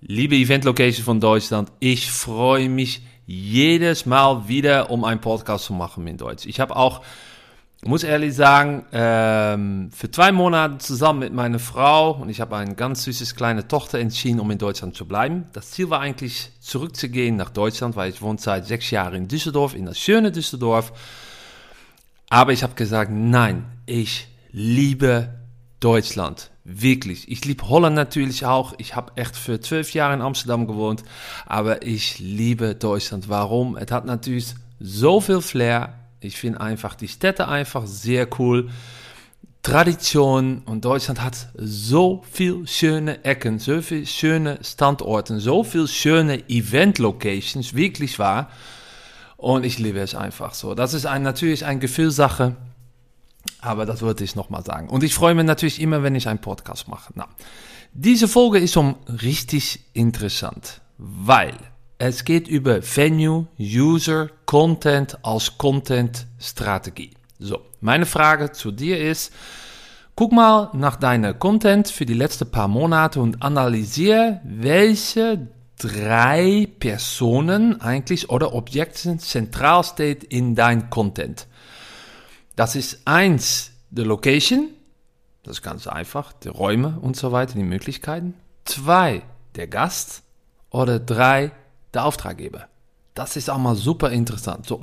Liebe Event Location von Deutschland, ich freue mich jedes Mal wieder, um einen Podcast zu machen in Deutsch. Ich habe auch, muss ehrlich sagen, ähm, für zwei Monate zusammen mit meiner Frau und ich habe eine ganz süßes kleine Tochter entschieden, um in Deutschland zu bleiben. Das Ziel war eigentlich zurückzugehen nach Deutschland, weil ich wohne seit sechs Jahren in Düsseldorf, in das schöne Düsseldorf. Aber ich habe gesagt, nein, ich liebe Deutschland. Wirklich. Ich liebe Holland natürlich auch. Ich habe echt für zwölf Jahre in Amsterdam gewohnt. Aber ich liebe Deutschland. Warum? Es hat natürlich so viel Flair. Ich finde einfach die Städte einfach sehr cool. Tradition und Deutschland hat so viel schöne Ecken, so viel schöne Standorte, so viel schöne Event-Locations, wirklich wahr. Und ich liebe es einfach so. Das ist ein, natürlich eine Gefühlssache. Aber das wollte ich nochmal sagen. Und ich freue mich natürlich immer, wenn ich einen Podcast mache. Na, diese Folge ist um richtig interessant, weil es geht über Venue, User, Content als Content-Strategie. So, meine Frage zu dir ist, guck mal nach deiner Content für die letzten paar Monate und analysiere, welche drei Personen eigentlich oder Objekte zentral steht in dein Content. Das ist eins, die Location, das ist ganz einfach, die Räume und so weiter, die Möglichkeiten. Zwei, der Gast. Oder drei, der Auftraggeber. Das ist auch mal super interessant. So,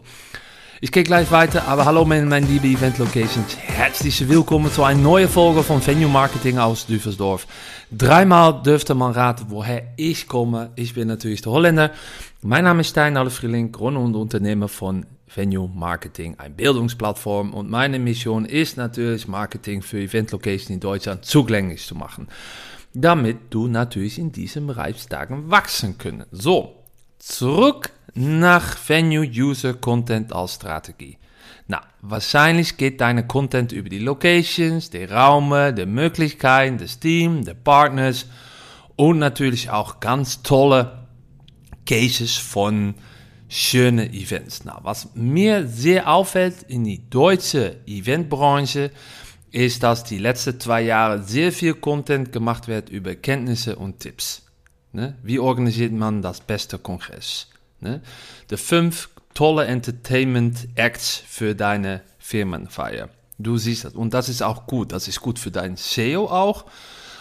ich gehe gleich weiter, aber hallo meine, meine liebe Event Locations. Herzlich willkommen zu einer neuen Folge von Venue Marketing aus Düversdorf. Dreimal dürfte man raten, woher ich komme. Ich bin natürlich der Holländer. Mein Name ist Stein Alfrieling, Gründer und Unternehmer von Venue Marketing, ein Bildungsplattform. Und meine Mission ist natürlich, Marketing für Event Location in Deutschland zugänglich zu machen. Damit du natürlich in diesem Bereichstagen wachsen können. So, zurück nach Venue User Content als Strategie. Na, wahrscheinlich geht deine Content über die Locations, die Raume, die Möglichkeiten, das Team, die Partners und natürlich auch ganz tolle Cases von schöne Events. Na, was mir sehr auffällt in die deutsche Eventbranche, ist, dass die letzten zwei Jahre sehr viel Content gemacht wird über Kenntnisse und Tipps. Ne? Wie organisiert man das beste Kongress? Ne? De fünf tolle Entertainment Acts für deine Firmenfeier. Du siehst das. Und das ist auch gut. Das ist gut für dein SEO auch.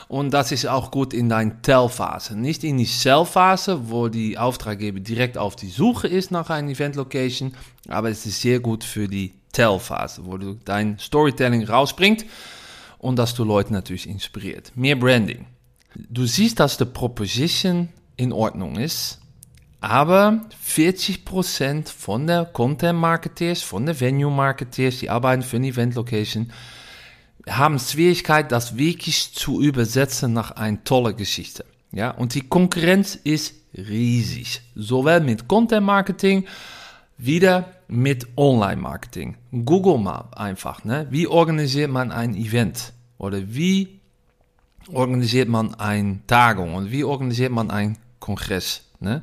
Und das ist auch gut in deiner Tell-Phase. Nicht in die Sell-Phase, wo die Auftraggeber direkt auf die Suche ist nach einer Event-Location, aber es ist sehr gut für die Tell-Phase, wo du dein Storytelling rausbringt und dass du Leute natürlich inspiriert. Mehr Branding. Du siehst, dass die Proposition in Ordnung ist, aber 40% von der Content-Marketeers, von der Venue-Marketeers, die arbeiten für eine Event-Location, haben Schwierigkeit, das wirklich zu übersetzen nach einer tolle Geschichte. Ja, und die Konkurrenz ist riesig. Sowohl mit Content Marketing, wieder mit Online Marketing. Google mal einfach, ne? Wie organisiert man ein Event? Oder wie organisiert man eine Tagung? Und wie organisiert man ein Kongress? Ne?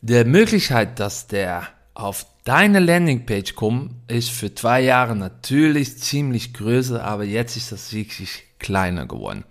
Der Möglichkeit, dass der auf deine Landingpage kommen, ist für zwei Jahre natürlich ziemlich größer, aber jetzt ist das wirklich kleiner geworden.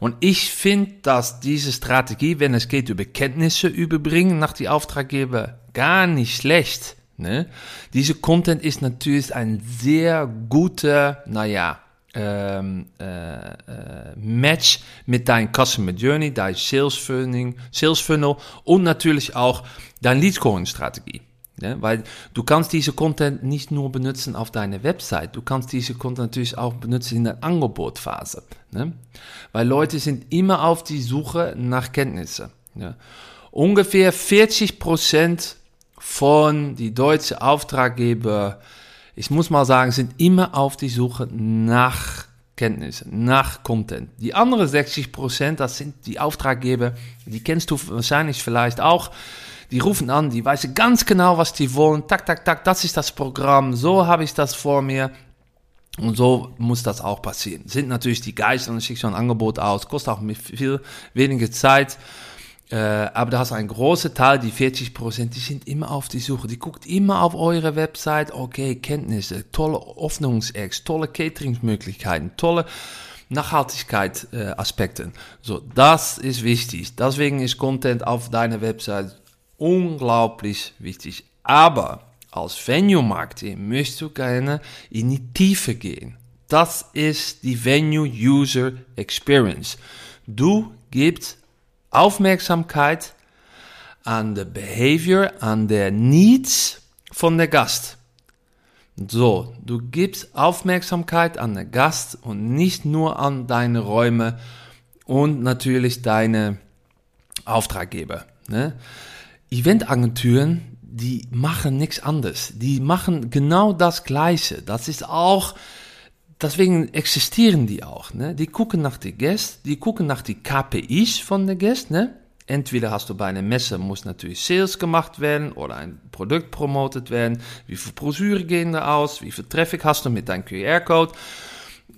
Und ich finde, dass diese Strategie, wenn es geht über Kenntnisse überbringen nach die Auftraggeber, gar nicht schlecht. Ne? Diese Content ist natürlich ein sehr guter, naja, ähm, äh, äh, Match mit deinem Customer Journey, dein Sales Funnel, Sales Funnel und natürlich auch dein Lead Scoring Strategie. Ja, weil du kannst diese Content nicht nur benutzen auf deiner Website, du kannst diese Content natürlich auch benutzen in der Angebotphase. Ne? Weil Leute sind immer auf die Suche nach Kenntnissen. Ja? Ungefähr 40 Prozent von die deutschen Auftraggeber, ich muss mal sagen, sind immer auf die Suche nach Kenntnissen, nach Content. Die anderen 60%, Prozent, das sind die Auftraggeber, die kennst du wahrscheinlich vielleicht auch, die rufen an, die wissen ganz genau, was die wollen. Tak, tak, tak, das ist das Programm. So habe ich das vor mir. Und so muss das auch passieren. Sind natürlich die Geister und schickst schon ein Angebot aus. Kostet auch viel weniger Zeit. Äh, aber da hast ein großer Teil, die 40 Prozent, die sind immer auf die Suche. Die guckt immer auf eure Website. Okay, Kenntnisse, tolle Öffnungsacts, tolle Cateringsmöglichkeiten, tolle Nachhaltigkeit-Aspekten. so, das ist wichtig. Deswegen ist Content auf deiner Website unglaublich wichtig. Aber als Venue-Marketing möchtest du gerne in die Tiefe gehen. Das ist die Venue User Experience. Du gibst Aufmerksamkeit an der Behavior, an der Needs von der Gast. So, du gibst Aufmerksamkeit an den Gast und nicht nur an deine Räume und natürlich deine Auftraggeber. Ne? Eventagenturen, die machen nichts anderes. Die machen genau das Gleiche. Das ist auch deswegen existieren die auch. Ne? Die gucken nach die Gäste, die gucken nach die KPIs von der Gäste. Ne? Entweder hast du bei einer Messe, muss natürlich Sales gemacht werden oder ein Produkt promotet werden. Wie viele Broschüre gehen da aus? Wie viel Traffic hast du mit deinem QR-Code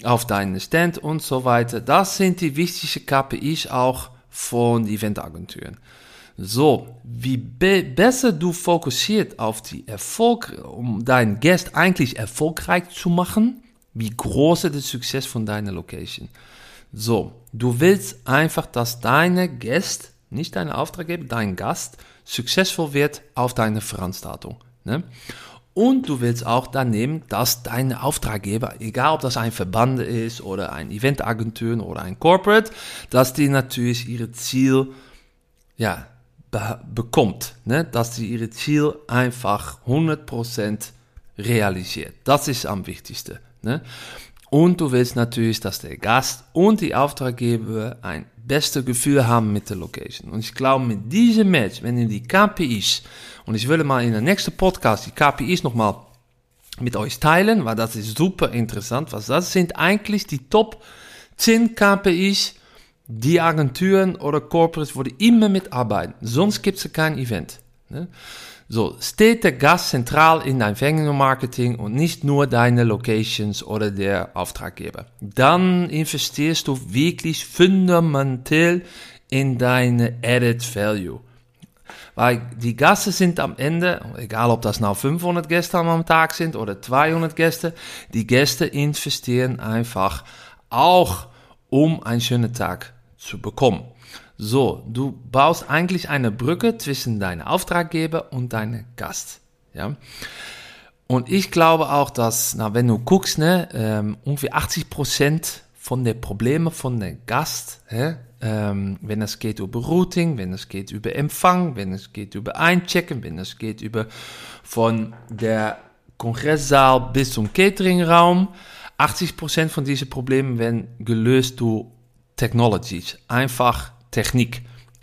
auf deinen Stand und so weiter. Das sind die wichtigsten KPIs auch von Eventagenturen. So, wie be besser du fokussiert auf die Erfolg, um deinen Gast eigentlich erfolgreich zu machen, wie groß ist der Success von deiner Location? So, du willst einfach, dass deine Gäste, nicht deine Auftraggeber, dein Gast, successful wird auf deine Veranstaltung. Ne? Und du willst auch daneben, dass deine Auftraggeber, egal ob das ein Verband ist oder ein Eventagentur oder ein Corporate, dass die natürlich ihre Ziel, ja, be bekommt. Ne? Dass sie ihre Ziel einfach 100% realisiert. Das ist am wichtigsten. Ne? Und du willst natürlich, dass der Gast und die Auftraggeber ein bestes Gefühl haben mit der Location. Und ich glaube, mit diesem Match, wenn ihr die KPIs, und ich will mal in der nächsten Podcast die KPIs nochmal mit euch teilen, weil das ist super interessant, was das sind eigentlich die Top 10 KPIs, die Agenturen oder Corporates, wo die immer mitarbeiten. Sonst gibt es kein Event. Ne? So, steht der Gast zentral in dein Marketing und nicht nur deine Locations oder der Auftraggeber. Dann investierst du wirklich fundamental in deine Added Value. Weil die Gäste sind am Ende, egal ob das nou 500 Gäste am Tag sind oder 200 Gäste, die Gäste investieren einfach auch, um einen schönen Tag zu bekommen. So, du baust eigentlich eine Brücke zwischen deinem Auftraggeber und deinem Gast. Ja? Und ich glaube auch, dass, na, wenn du guckst, ne, ähm, ungefähr 80 Prozent von den Problemen von dem Gast, hä, ähm, wenn es geht über Routing, wenn es geht über Empfang, wenn es geht über Einchecken, wenn es geht über von der Kongresssaal bis zum Cateringraum, 80 Prozent von diesen Problemen werden gelöst durch Technologies. Einfach Technik.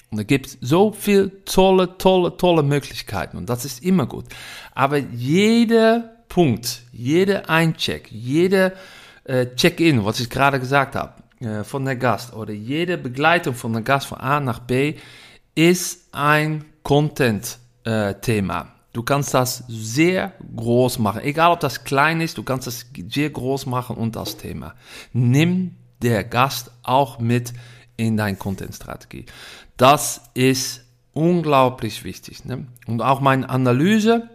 Und es gibt so viel tolle, tolle, tolle Möglichkeiten und das ist immer gut. Aber jeder Punkt, jeder Eincheck, jeder äh, Check-in, was ich gerade gesagt habe, äh, von der Gast oder jede Begleitung von der Gast von A nach B ist ein Content-Thema. Äh, du kannst das sehr groß machen, egal ob das klein ist, du kannst das sehr groß machen und das Thema. Nimm der Gast auch mit in deine Content-Strategie. Das ist unglaublich wichtig. Ne? Und auch meine Analyse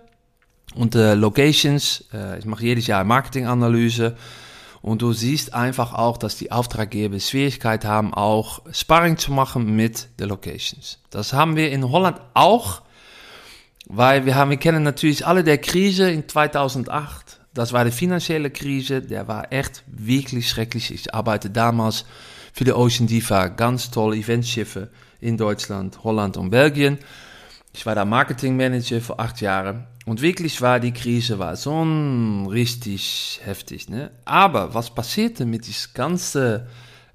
und äh, Locations, äh, ich mache jedes Jahr Marketing-Analyse und du siehst einfach auch, dass die Auftraggeber Schwierigkeit haben, auch Sparring zu machen mit den Locations. Das haben wir in Holland auch, weil wir haben, wir kennen natürlich alle der Krise in 2008. Das war die finanzielle Krise, der war echt wirklich schrecklich. Ich arbeite damals für die Ocean Diva ganz tolle Eventschiffe in Deutschland, Holland und Belgien. Ich war da Marketingmanager für acht Jahre und wirklich war die Krise war so richtig heftig. Ne? Aber was passierte mit diesem ganzen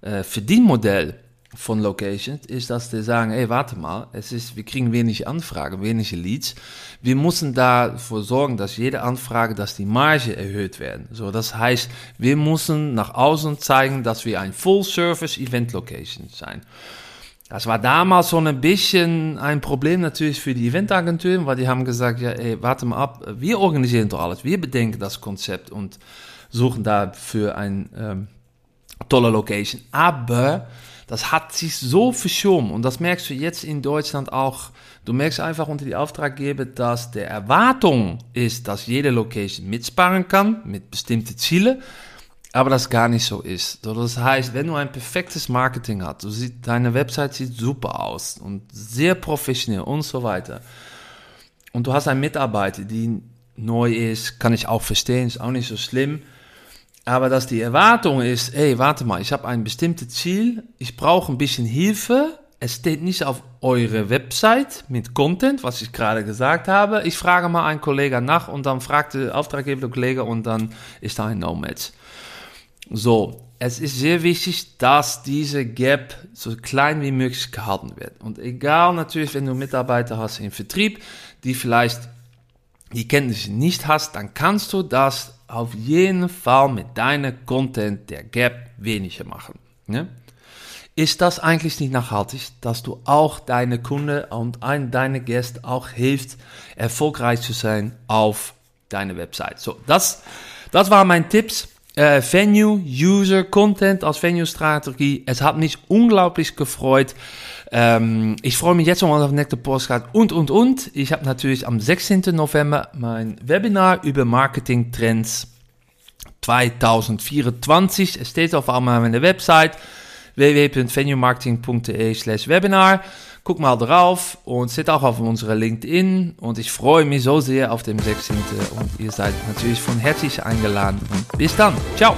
äh, Verdienmodell von Locations ist, dass die sagen, hey, warte mal, es ist, wir kriegen wenig Anfragen, wenige Leads. Wir müssen dafür sorgen, dass jede Anfrage, dass die Marge erhöht werden. So, das heißt, wir müssen nach außen zeigen, dass wir ein Full-Service-Event-Location sein. Das war damals so ein bisschen ein Problem natürlich für die Eventagenturen, weil die haben gesagt, ja, ey, warte mal ab, wir organisieren doch alles, wir bedenken das Konzept und suchen dafür ein ähm, tolle Location. Aber das hat sich so verschoben und das merkst du jetzt in Deutschland auch. Du merkst einfach unter die Auftraggeber, dass der Erwartung ist, dass jede Location mitsparen kann mit bestimmten Zielen. aber das gar nicht so ist. Das heißt, wenn du ein perfektes Marketing hast, du siehst, deine Website sieht super aus und sehr professionell und so weiter. Und du hast einen Mitarbeiter, die neu ist, kann ich auch verstehen, ist auch nicht so schlimm. Aber dass die Erwartung ist, ey, warte mal, ich habe ein bestimmtes Ziel, ich brauche ein bisschen Hilfe. Es steht nicht auf eure Website mit Content, was ich gerade gesagt habe. Ich frage mal einen Kollegen nach und dann fragt der Auftraggeber der Kollege und dann ist da ein No-Match. So, es ist sehr wichtig, dass diese Gap so klein wie möglich gehalten wird. Und egal natürlich, wenn du Mitarbeiter hast im Vertrieb, die vielleicht die Kenntnisse nicht hast, dann kannst du das auf jeden Fall mit deinem Content der Gap weniger machen. Ne? Ist das eigentlich nicht nachhaltig, dass du auch deine Kunde und ein, deine Gäste auch hilft, erfolgreich zu sein auf deine Website? So, das, das waren meine Tipps äh, Venue, User, Content als Venue-Strategie. Es hat mich unglaublich gefreut. Ähm, ich freue mich jetzt schon auf den nächsten Postcard und, und, und. Ich habe natürlich am 16. November mein Webinar über Marketing-Trends 2024. Es steht auf einmal meiner Website www.venuemarketing.de slash Webinar. Guck mal drauf und sit auch auf unserer LinkedIn. Und ich freue mich so sehr auf dem 16. Und ihr seid natürlich von herzlich eingeladen. Bis dann. Ciao.